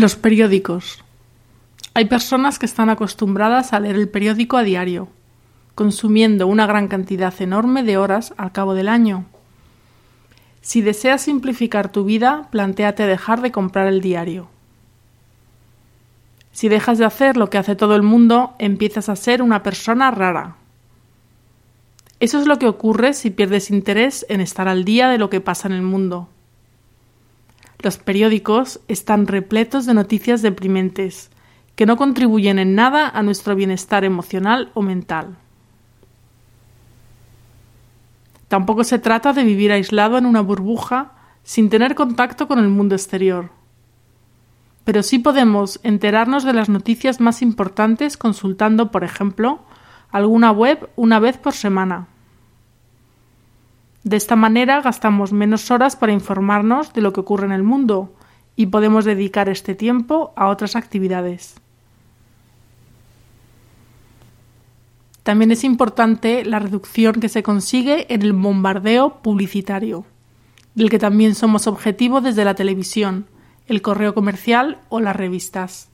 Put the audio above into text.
Los periódicos. Hay personas que están acostumbradas a leer el periódico a diario, consumiendo una gran cantidad enorme de horas al cabo del año. Si deseas simplificar tu vida, plantéate dejar de comprar el diario. Si dejas de hacer lo que hace todo el mundo, empiezas a ser una persona rara. Eso es lo que ocurre si pierdes interés en estar al día de lo que pasa en el mundo. Los periódicos están repletos de noticias deprimentes, que no contribuyen en nada a nuestro bienestar emocional o mental. Tampoco se trata de vivir aislado en una burbuja sin tener contacto con el mundo exterior. Pero sí podemos enterarnos de las noticias más importantes consultando, por ejemplo, alguna web una vez por semana. De esta manera gastamos menos horas para informarnos de lo que ocurre en el mundo y podemos dedicar este tiempo a otras actividades. También es importante la reducción que se consigue en el bombardeo publicitario, del que también somos objetivo desde la televisión, el correo comercial o las revistas.